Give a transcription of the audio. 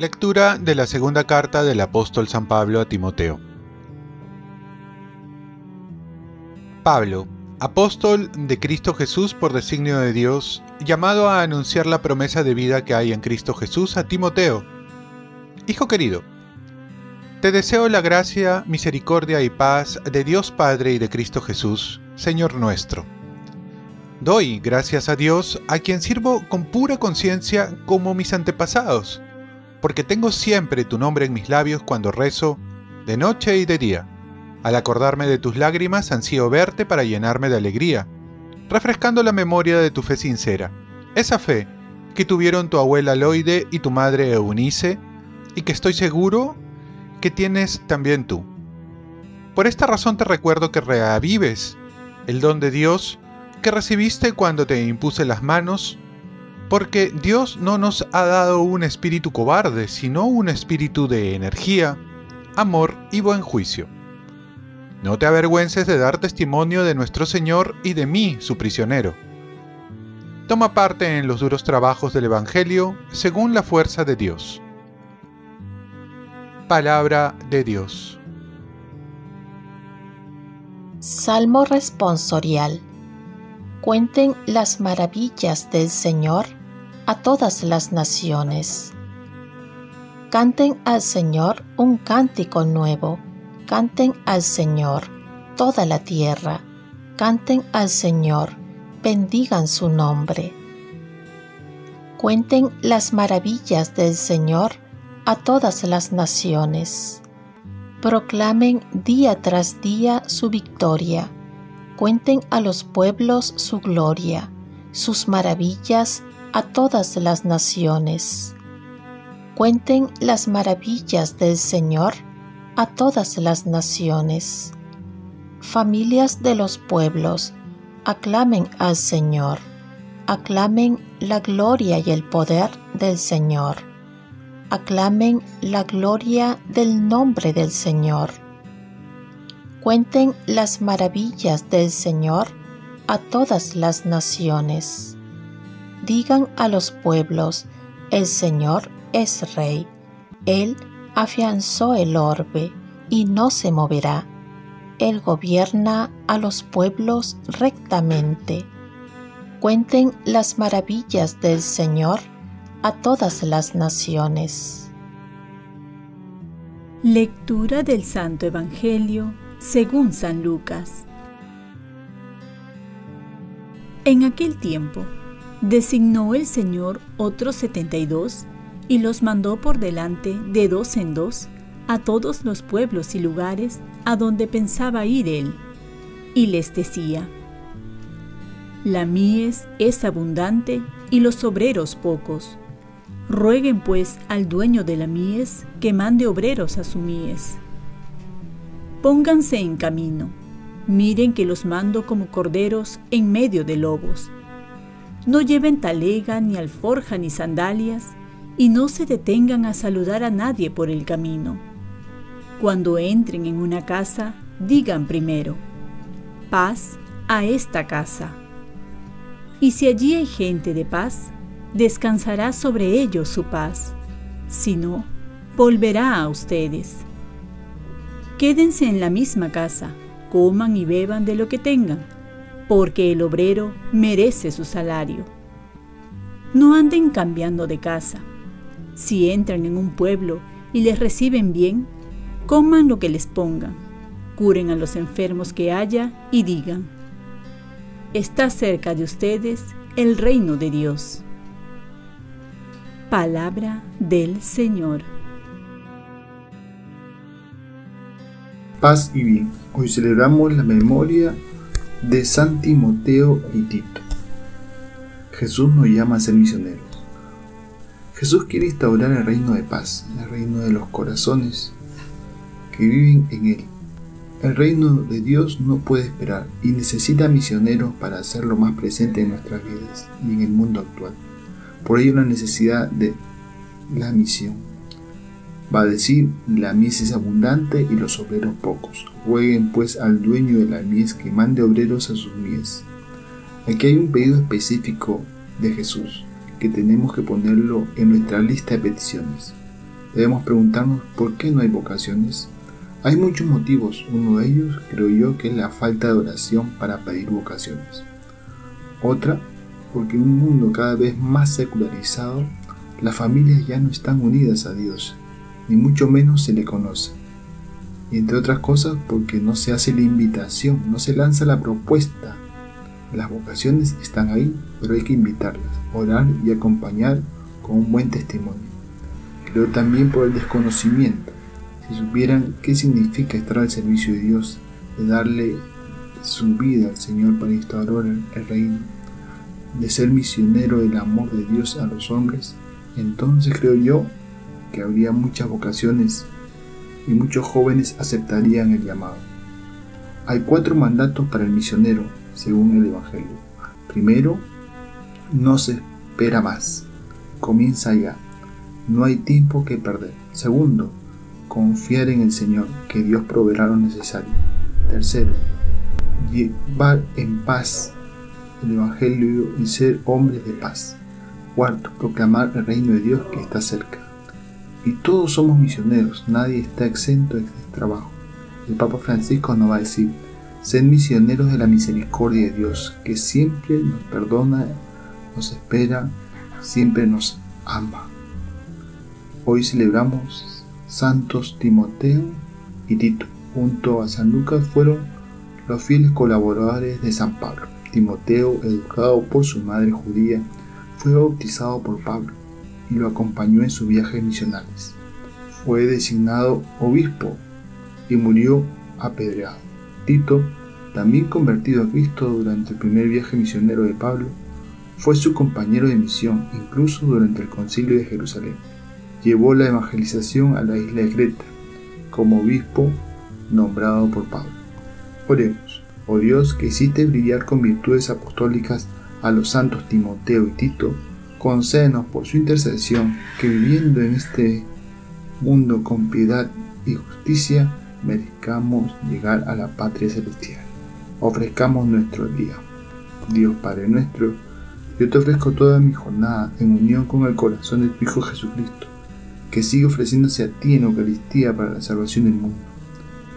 Lectura de la segunda carta del apóstol San Pablo a Timoteo. Pablo, apóstol de Cristo Jesús por designio de Dios, llamado a anunciar la promesa de vida que hay en Cristo Jesús a Timoteo. Hijo querido, te deseo la gracia, misericordia y paz de Dios Padre y de Cristo Jesús, Señor nuestro. Doy gracias a Dios a quien sirvo con pura conciencia como mis antepasados porque tengo siempre tu nombre en mis labios cuando rezo, de noche y de día. Al acordarme de tus lágrimas, ansío verte para llenarme de alegría, refrescando la memoria de tu fe sincera, esa fe que tuvieron tu abuela Loide y tu madre Eunice, y que estoy seguro que tienes también tú. Por esta razón te recuerdo que reavives el don de Dios que recibiste cuando te impuse las manos porque Dios no nos ha dado un espíritu cobarde, sino un espíritu de energía, amor y buen juicio. No te avergüences de dar testimonio de nuestro Señor y de mí, su prisionero. Toma parte en los duros trabajos del Evangelio según la fuerza de Dios. Palabra de Dios. Salmo responsorial. Cuenten las maravillas del Señor a todas las naciones. Canten al Señor un cántico nuevo, canten al Señor toda la tierra, canten al Señor, bendigan su nombre. Cuenten las maravillas del Señor a todas las naciones. Proclamen día tras día su victoria. Cuenten a los pueblos su gloria, sus maravillas a todas las naciones. Cuenten las maravillas del Señor a todas las naciones. Familias de los pueblos, aclamen al Señor, aclamen la gloria y el poder del Señor, aclamen la gloria del nombre del Señor. Cuenten las maravillas del Señor a todas las naciones digan a los pueblos, el Señor es rey. Él afianzó el orbe y no se moverá. Él gobierna a los pueblos rectamente. Cuenten las maravillas del Señor a todas las naciones. Lectura del Santo Evangelio según San Lucas. En aquel tiempo, designó el Señor otros setenta y dos y los mandó por delante de dos en dos a todos los pueblos y lugares a donde pensaba ir él, y les decía, La mies es abundante y los obreros pocos. Rueguen pues al dueño de la mies que mande obreros a su mies. Pónganse en camino, miren que los mando como corderos en medio de lobos no lleven talega, ni alforja, ni sandalias, y no se detengan a saludar a nadie por el camino. Cuando entren en una casa, digan primero, paz a esta casa. Y si allí hay gente de paz, descansará sobre ellos su paz. Si no, volverá a ustedes. Quédense en la misma casa, coman y beban de lo que tengan porque el obrero merece su salario. No anden cambiando de casa. Si entran en un pueblo y les reciben bien, coman lo que les pongan, curen a los enfermos que haya y digan, está cerca de ustedes el reino de Dios. Palabra del Señor. Paz y bien. Hoy celebramos la memoria de San Timoteo y Tito. Jesús nos llama a ser misioneros. Jesús quiere instaurar el reino de paz, el reino de los corazones que viven en Él. El reino de Dios no puede esperar y necesita misioneros para hacerlo más presente en nuestras vidas y en el mundo actual. Por ello la necesidad de la misión. Va a decir, la mies es abundante y los obreros pocos. Rueguen pues al dueño de la mies que mande obreros a sus mies. Aquí hay un pedido específico de Jesús que tenemos que ponerlo en nuestra lista de peticiones. Debemos preguntarnos por qué no hay vocaciones. Hay muchos motivos, uno de ellos creo yo que es la falta de oración para pedir vocaciones. Otra, porque en un mundo cada vez más secularizado, las familias ya no están unidas a Dios, ni mucho menos se le conoce. Y entre otras cosas porque no se hace la invitación, no se lanza la propuesta. Las vocaciones están ahí, pero hay que invitarlas, orar y acompañar con un buen testimonio. Creo también por el desconocimiento. Si supieran qué significa estar al servicio de Dios, de darle su vida al Señor para instaurar el reino, de ser misionero del amor de Dios a los hombres, entonces creo yo que habría muchas vocaciones y muchos jóvenes aceptarían el llamado. Hay cuatro mandatos para el misionero, según el Evangelio. Primero, no se espera más, comienza ya, no hay tiempo que perder. Segundo, confiar en el Señor, que Dios proveerá lo necesario. Tercero, llevar en paz el Evangelio y ser hombres de paz. Cuarto, proclamar el reino de Dios que está cerca. Y todos somos misioneros, nadie está exento de este trabajo. El Papa Francisco nos va a decir, sed misioneros de la misericordia de Dios, que siempre nos perdona, nos espera, siempre nos ama. Hoy celebramos santos Timoteo y Tito. Junto a San Lucas fueron los fieles colaboradores de San Pablo. Timoteo, educado por su madre judía, fue bautizado por Pablo y lo acompañó en sus viajes misionales. Fue designado obispo y murió apedreado. Tito, también convertido a Cristo durante el primer viaje misionero de Pablo, fue su compañero de misión incluso durante el concilio de Jerusalén. Llevó la evangelización a la isla de Creta como obispo nombrado por Pablo. Oremos, oh Dios que hiciste brillar con virtudes apostólicas a los santos Timoteo y Tito, concédenos por su intercesión que viviendo en este mundo con piedad y justicia, merezcamos llegar a la patria celestial. Ofrezcamos nuestro día. Dios Padre nuestro, yo te ofrezco toda mi jornada en unión con el corazón de tu Hijo Jesucristo, que sigue ofreciéndose a ti en Eucaristía para la salvación del mundo.